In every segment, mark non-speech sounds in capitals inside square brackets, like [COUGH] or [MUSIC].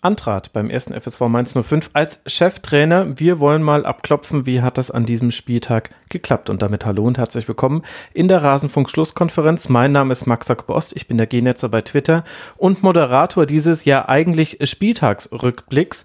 antrat beim ersten FSV Mainz 05 als Cheftrainer. Wir wollen mal abklopfen, wie hat das an diesem Spieltag geklappt. Und damit hallo und herzlich willkommen in der Rasenfunk-Schlusskonferenz. Mein Name ist Max Bost, ich bin der G-Netzer bei Twitter und Moderator dieses ja eigentlich Spieltagsrückblicks.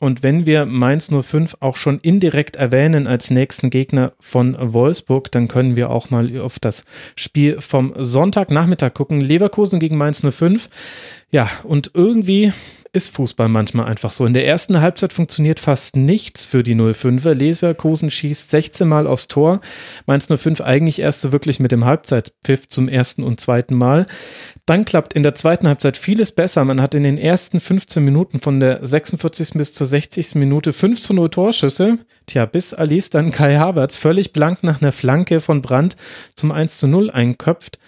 Und wenn wir Mainz 05 auch schon indirekt erwähnen als nächsten Gegner von Wolfsburg, dann können wir auch mal auf das Spiel vom Sonntagnachmittag gucken. Leverkusen gegen Mainz 05. Ja, und irgendwie ist Fußball manchmal einfach so. In der ersten Halbzeit funktioniert fast nichts für die 05er. Leverkusen schießt 16 Mal aufs Tor. Mainz 05 eigentlich erst so wirklich mit dem Halbzeitpfiff zum ersten und zweiten Mal. Dann klappt in der zweiten Halbzeit vieles besser. Man hat in den ersten 15 Minuten von der 46. bis zur 60. Minute 5 zu 0 Torschüsse. Tja, bis Alice dann Kai Havertz völlig blank nach einer Flanke von Brandt zum 1 zu 0 einköpft.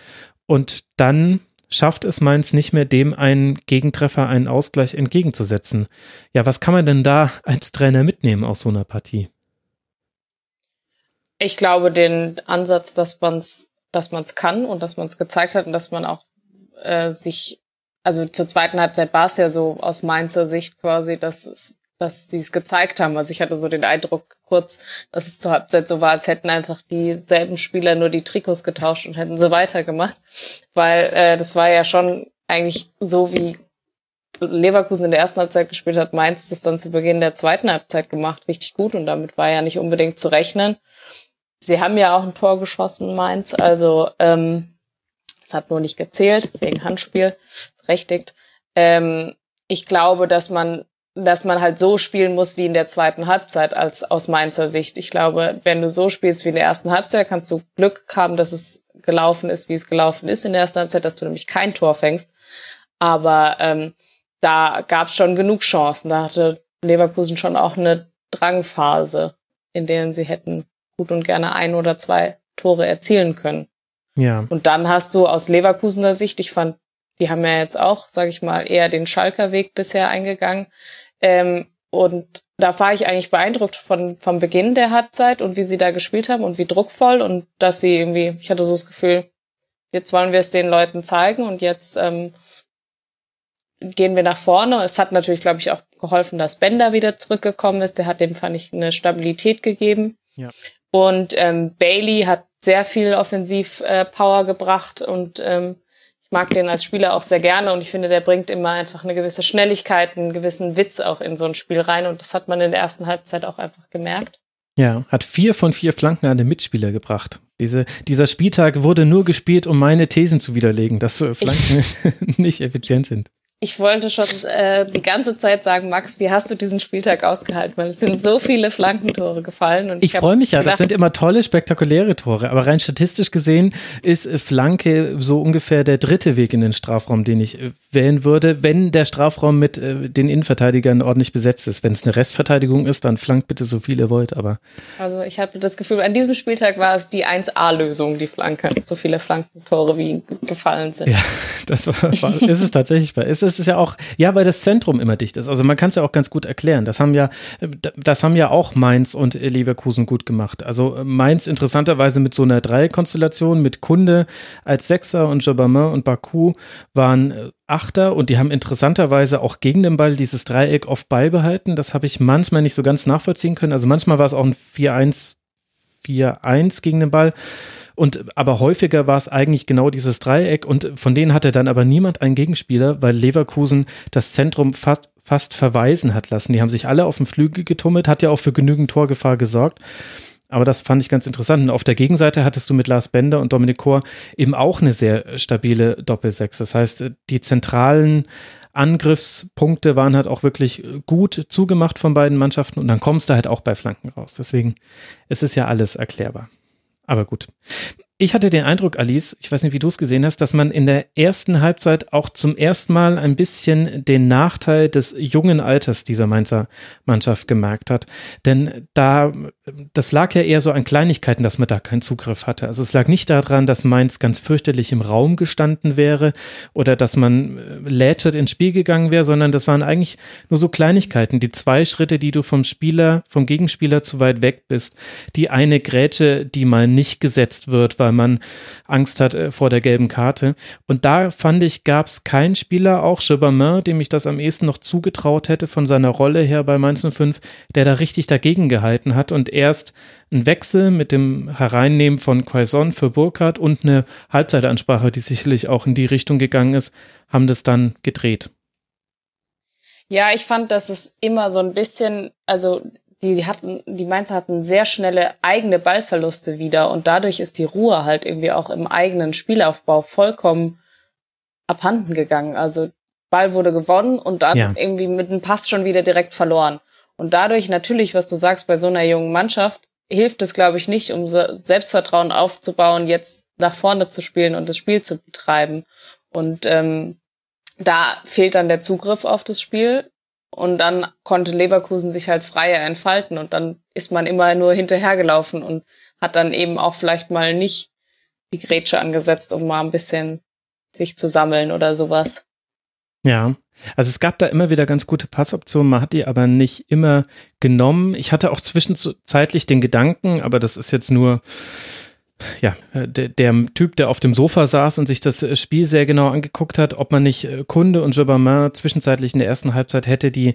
Und dann schafft es Mainz nicht mehr, dem einen Gegentreffer, einen Ausgleich entgegenzusetzen. Ja, was kann man denn da als Trainer mitnehmen aus so einer Partie? Ich glaube, den Ansatz, dass man es dass man's kann und dass man es gezeigt hat und dass man auch äh, sich, also zur zweiten Halbzeit war es ja so aus Mainzer Sicht quasi, dass es dass die es gezeigt haben. Also ich hatte so den Eindruck kurz, dass es zur Halbzeit so war, als hätten einfach dieselben Spieler nur die Trikots getauscht und hätten so weitergemacht. Weil äh, das war ja schon eigentlich so, wie Leverkusen in der ersten Halbzeit gespielt hat, Mainz das dann zu Beginn der zweiten Halbzeit gemacht, richtig gut und damit war ja nicht unbedingt zu rechnen. Sie haben ja auch ein Tor geschossen, Mainz, also ähm, hat nur nicht gezählt, wegen Handspiel, berechtigt. Ähm, ich glaube, dass man dass man halt so spielen muss wie in der zweiten Halbzeit als aus Mainzer Sicht. Ich glaube, wenn du so spielst wie in der ersten Halbzeit, kannst du Glück haben, dass es gelaufen ist, wie es gelaufen ist in der ersten Halbzeit, dass du nämlich kein Tor fängst. Aber ähm, da gab es schon genug Chancen. Da hatte Leverkusen schon auch eine Drangphase, in denen sie hätten gut und gerne ein oder zwei Tore erzielen können. Ja. Und dann hast du aus Leverkusener Sicht, ich fand, die haben ja jetzt auch, sage ich mal, eher den Schalker Weg bisher eingegangen. Ähm, und da war ich eigentlich beeindruckt von vom Beginn der Halbzeit und wie sie da gespielt haben und wie druckvoll und dass sie irgendwie, ich hatte so das Gefühl, jetzt wollen wir es den Leuten zeigen und jetzt ähm, gehen wir nach vorne. Es hat natürlich, glaube ich, auch geholfen, dass Bender wieder zurückgekommen ist. Der hat dem, fand ich, eine Stabilität gegeben. Ja. Und ähm, Bailey hat sehr viel Offensiv-Power äh, gebracht und ähm, mag den als Spieler auch sehr gerne und ich finde, der bringt immer einfach eine gewisse Schnelligkeit, einen gewissen Witz auch in so ein Spiel rein und das hat man in der ersten Halbzeit auch einfach gemerkt. Ja, hat vier von vier Flanken an den Mitspieler gebracht. Diese, dieser Spieltag wurde nur gespielt, um meine Thesen zu widerlegen, dass Flanken ich, [LAUGHS] nicht effizient sind ich wollte schon äh, die ganze Zeit sagen, Max, wie hast du diesen Spieltag ausgehalten? Weil es sind so viele Flankentore gefallen. Und ich, ich freue mich ja, das sind immer tolle, spektakuläre Tore. Aber rein statistisch gesehen ist Flanke so ungefähr der dritte Weg in den Strafraum, den ich äh, wählen würde, wenn der Strafraum mit äh, den Innenverteidigern ordentlich besetzt ist. Wenn es eine Restverteidigung ist, dann flankt bitte so viel ihr wollt. Aber also ich habe das Gefühl, an diesem Spieltag war es die 1A-Lösung, die Flanke. So viele Flankentore wie gefallen sind. Ja, [LAUGHS] das war, war ist es tatsächlich. Ist es ist ja auch, ja, weil das Zentrum immer dicht ist. Also man kann es ja auch ganz gut erklären. Das haben ja, das haben ja auch Mainz und Leverkusen gut gemacht. Also Mainz interessanterweise mit so einer Dreierkonstellation mit Kunde als Sechser und Jobamin und Baku waren äh, Achter und die haben interessanterweise auch gegen den Ball dieses Dreieck oft beibehalten. Das habe ich manchmal nicht so ganz nachvollziehen können. Also manchmal war es auch ein 4-1, 4-1 gegen den Ball. Und aber häufiger war es eigentlich genau dieses Dreieck und von denen hatte dann aber niemand einen Gegenspieler, weil Leverkusen das Zentrum fast, fast verweisen hat lassen. Die haben sich alle auf dem Flügel getummelt, hat ja auch für genügend Torgefahr gesorgt. Aber das fand ich ganz interessant. Und auf der Gegenseite hattest du mit Lars Bender und Dominik Kor eben auch eine sehr stabile Doppelsechs. Das heißt, die zentralen Angriffspunkte waren halt auch wirklich gut zugemacht von beiden Mannschaften und dann kommst du halt auch bei Flanken raus. Deswegen, es ist ja alles erklärbar. Aber gut. Ich hatte den Eindruck, Alice, ich weiß nicht, wie du es gesehen hast, dass man in der ersten Halbzeit auch zum ersten Mal ein bisschen den Nachteil des jungen Alters dieser Mainzer Mannschaft gemerkt hat. Denn da, das lag ja eher so an Kleinigkeiten, dass man da keinen Zugriff hatte. Also es lag nicht daran, dass Mainz ganz fürchterlich im Raum gestanden wäre oder dass man äh, lätschert ins Spiel gegangen wäre, sondern das waren eigentlich nur so Kleinigkeiten. Die zwei Schritte, die du vom Spieler, vom Gegenspieler zu weit weg bist. Die eine Grätsche, die mal nicht gesetzt wird, weil weil man Angst hat äh, vor der gelben Karte. Und da fand ich, gab es keinen Spieler, auch Chebamin, dem ich das am ehesten noch zugetraut hätte von seiner Rolle her bei Mainz 05, der da richtig dagegen gehalten hat und erst ein Wechsel mit dem Hereinnehmen von Quaison für Burkhardt und eine Halbzeitansprache, die sicherlich auch in die Richtung gegangen ist, haben das dann gedreht. Ja, ich fand, dass es immer so ein bisschen, also die, hatten, die Mainzer hatten sehr schnelle eigene Ballverluste wieder und dadurch ist die Ruhe halt irgendwie auch im eigenen Spielaufbau vollkommen abhanden gegangen. Also Ball wurde gewonnen und dann ja. irgendwie mit einem Pass schon wieder direkt verloren. Und dadurch natürlich, was du sagst, bei so einer jungen Mannschaft hilft es, glaube ich, nicht, um Selbstvertrauen aufzubauen, jetzt nach vorne zu spielen und das Spiel zu betreiben. Und ähm, da fehlt dann der Zugriff auf das Spiel. Und dann konnte Leverkusen sich halt freier entfalten und dann ist man immer nur hinterhergelaufen und hat dann eben auch vielleicht mal nicht die Grätsche angesetzt, um mal ein bisschen sich zu sammeln oder sowas. Ja, also es gab da immer wieder ganz gute Passoptionen, man hat die aber nicht immer genommen. Ich hatte auch zwischenzeitlich den Gedanken, aber das ist jetzt nur ja, äh, der, der, Typ, der auf dem Sofa saß und sich das äh, Spiel sehr genau angeguckt hat, ob man nicht äh, Kunde und Jobamin zwischenzeitlich in der ersten Halbzeit hätte die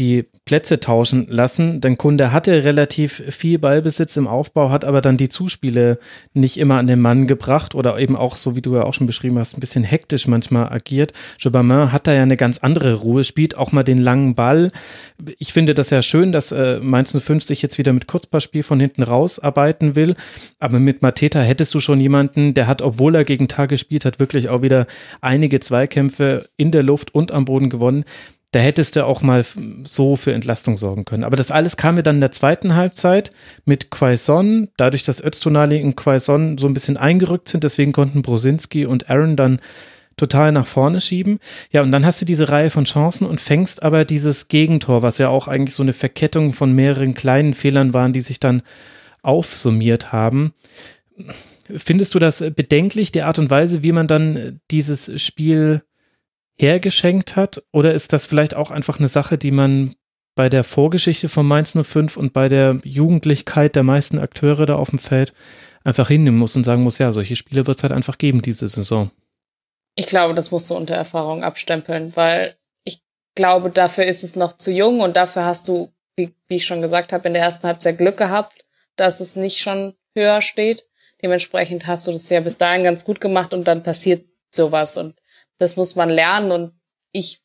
die Plätze tauschen lassen. Denn Kunde hatte relativ viel Ballbesitz im Aufbau, hat aber dann die Zuspiele nicht immer an den Mann gebracht oder eben auch, so wie du ja auch schon beschrieben hast, ein bisschen hektisch manchmal agiert. Jobamin hat da ja eine ganz andere Ruhe, spielt auch mal den langen Ball. Ich finde das ja schön, dass äh, Mainz 05 sich jetzt wieder mit Kurzpassspiel von hinten rausarbeiten will. Aber mit Mateta hättest du schon jemanden, der hat, obwohl er gegen Tag gespielt hat, wirklich auch wieder einige Zweikämpfe in der Luft und am Boden gewonnen da hättest du auch mal so für Entlastung sorgen können. Aber das alles kam mir dann in der zweiten Halbzeit mit Quaison, dadurch, dass Öztunali und Quaison so ein bisschen eingerückt sind, deswegen konnten Brosinski und Aaron dann total nach vorne schieben. Ja, und dann hast du diese Reihe von Chancen und fängst aber dieses Gegentor, was ja auch eigentlich so eine Verkettung von mehreren kleinen Fehlern waren, die sich dann aufsummiert haben. Findest du das bedenklich, die Art und Weise, wie man dann dieses Spiel hergeschenkt hat? Oder ist das vielleicht auch einfach eine Sache, die man bei der Vorgeschichte von Mainz 05 und bei der Jugendlichkeit der meisten Akteure da auf dem Feld einfach hinnehmen muss und sagen muss, ja, solche Spiele wird es halt einfach geben diese Saison. Ich glaube, das musst du unter Erfahrung abstempeln, weil ich glaube, dafür ist es noch zu jung und dafür hast du, wie, wie ich schon gesagt habe, in der ersten Halbzeit Glück gehabt, dass es nicht schon höher steht. Dementsprechend hast du das ja bis dahin ganz gut gemacht und dann passiert sowas. Und das muss man lernen und ich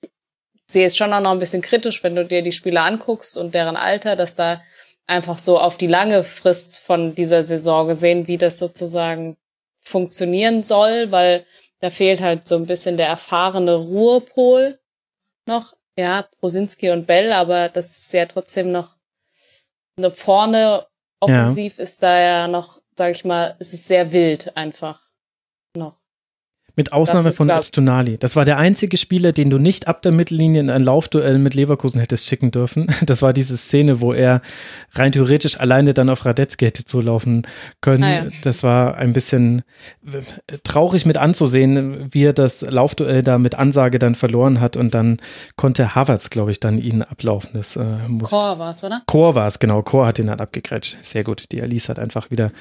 sehe es schon auch noch ein bisschen kritisch, wenn du dir die Spieler anguckst und deren Alter, dass da einfach so auf die lange Frist von dieser Saison gesehen, wie das sozusagen funktionieren soll, weil da fehlt halt so ein bisschen der erfahrene Ruhepol noch. Ja, Prosinski und Bell, aber das ist ja trotzdem noch eine vorne offensiv ja. ist da ja noch, sag ich mal, es ist sehr wild einfach noch. Mit Ausnahme von Öztunali. Das war der einzige Spieler, den du nicht ab der Mittellinie in ein Laufduell mit Leverkusen hättest schicken dürfen. [LAUGHS] Das war diese Szene, wo er rein theoretisch alleine dann auf Radetzky hätte zulaufen können. Ah, ja. Das war ein bisschen äh, traurig mit anzusehen, wie er das Laufduell da mit Ansage dann verloren hat und dann konnte Havertz, glaube ich, dann ihn ablaufen. Das äh, muss Chor war es, oder? Chor war es, genau. Chor hat ihn dann abgegrätscht. Sehr gut. Die Alice hat einfach wieder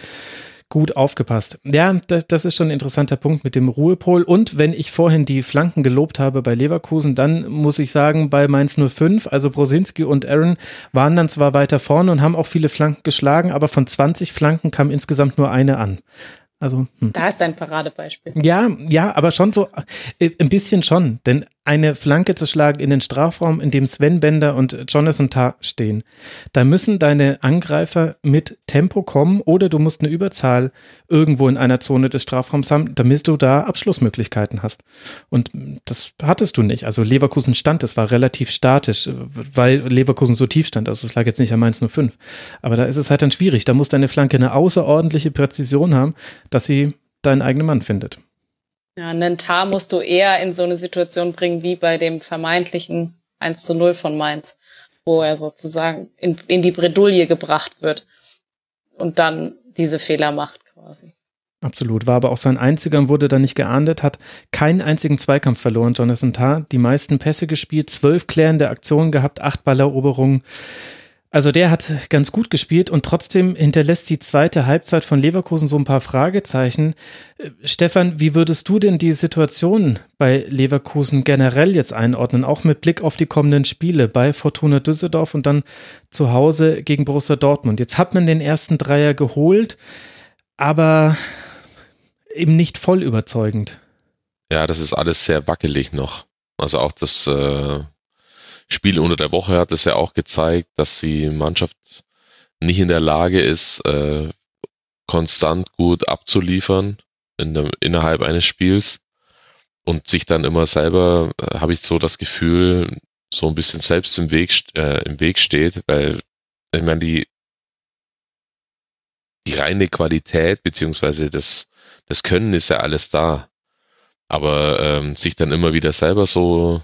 gut aufgepasst. Ja, das, das, ist schon ein interessanter Punkt mit dem Ruhepol. Und wenn ich vorhin die Flanken gelobt habe bei Leverkusen, dann muss ich sagen, bei Mainz 05, also Brosinski und Aaron waren dann zwar weiter vorne und haben auch viele Flanken geschlagen, aber von 20 Flanken kam insgesamt nur eine an. Also, hm. Da ist ein Paradebeispiel. Ja, ja, aber schon so, äh, ein bisschen schon. Denn eine Flanke zu schlagen in den Strafraum, in dem Sven Bender und Jonathan Tah stehen. Da müssen deine Angreifer mit Tempo kommen oder du musst eine Überzahl irgendwo in einer Zone des Strafraums haben, damit du da Abschlussmöglichkeiten hast. Und das hattest du nicht. Also Leverkusen stand, das war relativ statisch, weil Leverkusen so tief stand. Also es lag jetzt nicht am Mainz 05. Aber da ist es halt dann schwierig. Da muss deine Flanke eine außerordentliche Präzision haben, dass sie deinen eigenen Mann findet. Ja, einen Tar musst du eher in so eine Situation bringen wie bei dem vermeintlichen 1 zu 0 von Mainz, wo er sozusagen in, in die Bredouille gebracht wird und dann diese Fehler macht quasi. Absolut, war aber auch sein einziger und wurde dann nicht geahndet, hat keinen einzigen Zweikampf verloren, Jonathan Tah, die meisten Pässe gespielt, zwölf klärende Aktionen gehabt, acht Balleroberungen. Also der hat ganz gut gespielt und trotzdem hinterlässt die zweite Halbzeit von Leverkusen so ein paar Fragezeichen. Äh, Stefan, wie würdest du denn die Situation bei Leverkusen generell jetzt einordnen, auch mit Blick auf die kommenden Spiele bei Fortuna Düsseldorf und dann zu Hause gegen Borussia Dortmund? Jetzt hat man den ersten Dreier geholt, aber eben nicht voll überzeugend. Ja, das ist alles sehr wackelig noch. Also auch das äh, Spiel unter der Woche hat es ja auch gezeigt, dass die Mannschaft nicht in der Lage ist, äh, konstant gut abzuliefern in der, innerhalb eines Spiels und sich dann immer selber, äh, habe ich so das Gefühl, so ein bisschen selbst im Weg, äh, im Weg steht, weil ich meine, die, die reine Qualität beziehungsweise das, das Können ist ja alles da. Aber ähm, sich dann immer wieder selber so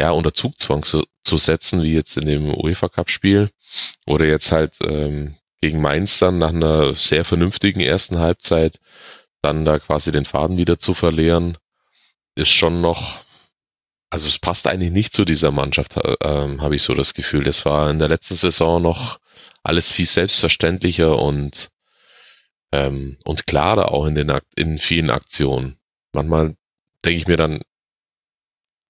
ja, unter Zugzwang zu, zu setzen, wie jetzt in dem UEFA Cup Spiel oder jetzt halt ähm, gegen Mainz dann nach einer sehr vernünftigen ersten Halbzeit dann da quasi den Faden wieder zu verlieren, ist schon noch, also es passt eigentlich nicht zu dieser Mannschaft, äh, habe ich so das Gefühl. Das war in der letzten Saison noch alles viel selbstverständlicher und ähm, und klarer auch in den in vielen Aktionen. Manchmal denke ich mir dann,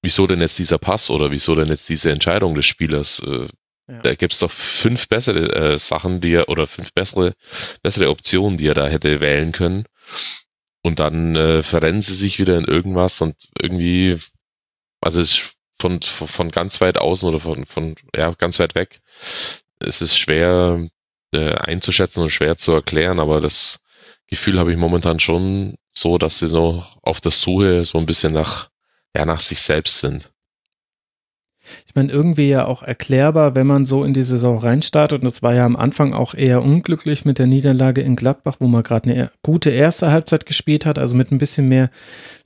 wieso denn jetzt dieser Pass oder wieso denn jetzt diese Entscheidung des Spielers? Äh, ja. Da gibt's doch fünf bessere äh, Sachen, die er, oder fünf bessere, bessere Optionen, die er da hätte wählen können. Und dann äh, verrennen sie sich wieder in irgendwas und irgendwie, also es ist von, von ganz weit außen oder von, von ja, ganz weit weg. Es ist schwer äh, einzuschätzen und schwer zu erklären, aber das Gefühl habe ich momentan schon so, dass sie so auf der Suche so ein bisschen nach ja, nach sich selbst sind. Ich meine, irgendwie ja auch erklärbar, wenn man so in die Saison reinstartet. Und das war ja am Anfang auch eher unglücklich mit der Niederlage in Gladbach, wo man gerade eine gute erste Halbzeit gespielt hat. Also mit ein bisschen mehr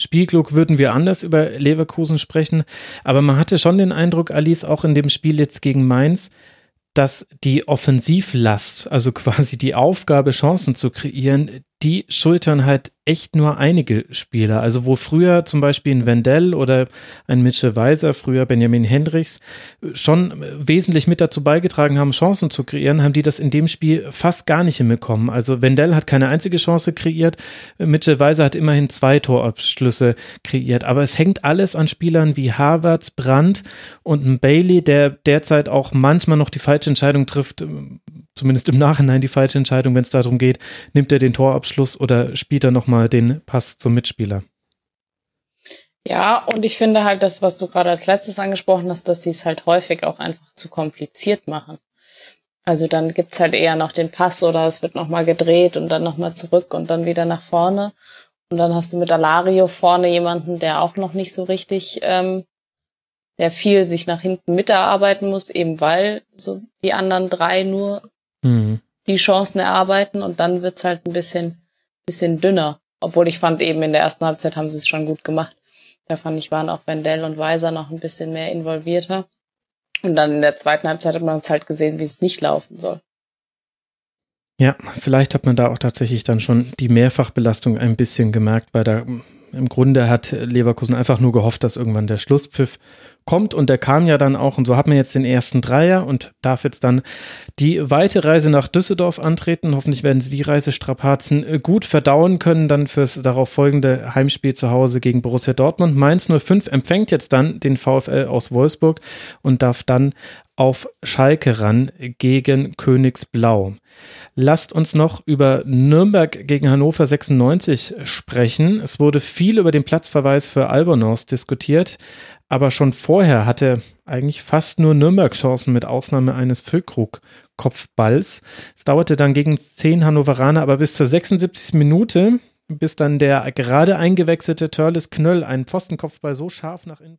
Spielglück würden wir anders über Leverkusen sprechen. Aber man hatte schon den Eindruck, Alice, auch in dem Spiel jetzt gegen Mainz, dass die Offensivlast, also [LAUGHS] quasi die Aufgabe, Chancen zu kreieren, die schultern halt echt nur einige Spieler. Also wo früher zum Beispiel ein Wendell oder ein Mitchell Weiser, früher Benjamin Hendricks, schon wesentlich mit dazu beigetragen haben, Chancen zu kreieren, haben die das in dem Spiel fast gar nicht hinbekommen. Also Wendell hat keine einzige Chance kreiert, Mitchell Weiser hat immerhin zwei Torabschlüsse kreiert. Aber es hängt alles an Spielern wie Harvards, Brandt und ein Bailey, der derzeit auch manchmal noch die falsche Entscheidung trifft, zumindest im Nachhinein die falsche Entscheidung, wenn es darum geht, nimmt er den Torabschluss oder spielt er nochmal den Pass zum Mitspieler? Ja, und ich finde halt das, was du gerade als letztes angesprochen hast, dass sie es halt häufig auch einfach zu kompliziert machen. Also dann gibt's halt eher noch den Pass oder es wird nochmal gedreht und dann nochmal zurück und dann wieder nach vorne. Und dann hast du mit Alario vorne jemanden, der auch noch nicht so richtig, ähm, der viel sich nach hinten miterarbeiten muss, eben weil so die anderen drei nur mhm. die Chancen erarbeiten und dann wird's halt ein bisschen, bisschen dünner. Obwohl ich fand, eben in der ersten Halbzeit haben sie es schon gut gemacht. Da fand ich, waren auch Wendell und Weiser noch ein bisschen mehr involvierter. Und dann in der zweiten Halbzeit hat man uns halt gesehen, wie es nicht laufen soll. Ja, vielleicht hat man da auch tatsächlich dann schon die Mehrfachbelastung ein bisschen gemerkt, weil da im Grunde hat Leverkusen einfach nur gehofft, dass irgendwann der Schlusspfiff kommt und der kam ja dann auch und so hat man jetzt den ersten Dreier und darf jetzt dann die weite Reise nach Düsseldorf antreten. Hoffentlich werden sie die Reisestrapazen äh, gut verdauen können, dann fürs darauf folgende Heimspiel zu Hause gegen Borussia Dortmund. Mainz 05 empfängt jetzt dann den VfL aus Wolfsburg und darf dann auf Schalke ran gegen Königsblau. Lasst uns noch über Nürnberg gegen Hannover 96 sprechen. Es wurde viel über den Platzverweis für Albonos diskutiert, aber schon vorher hatte eigentlich fast nur Nürnberg Chancen mit Ausnahme eines Füllkrug-Kopfballs. Es dauerte dann gegen zehn Hannoveraner, aber bis zur 76. Minute, bis dann der gerade eingewechselte Törles Knöll einen Pfostenkopfball so scharf nach innen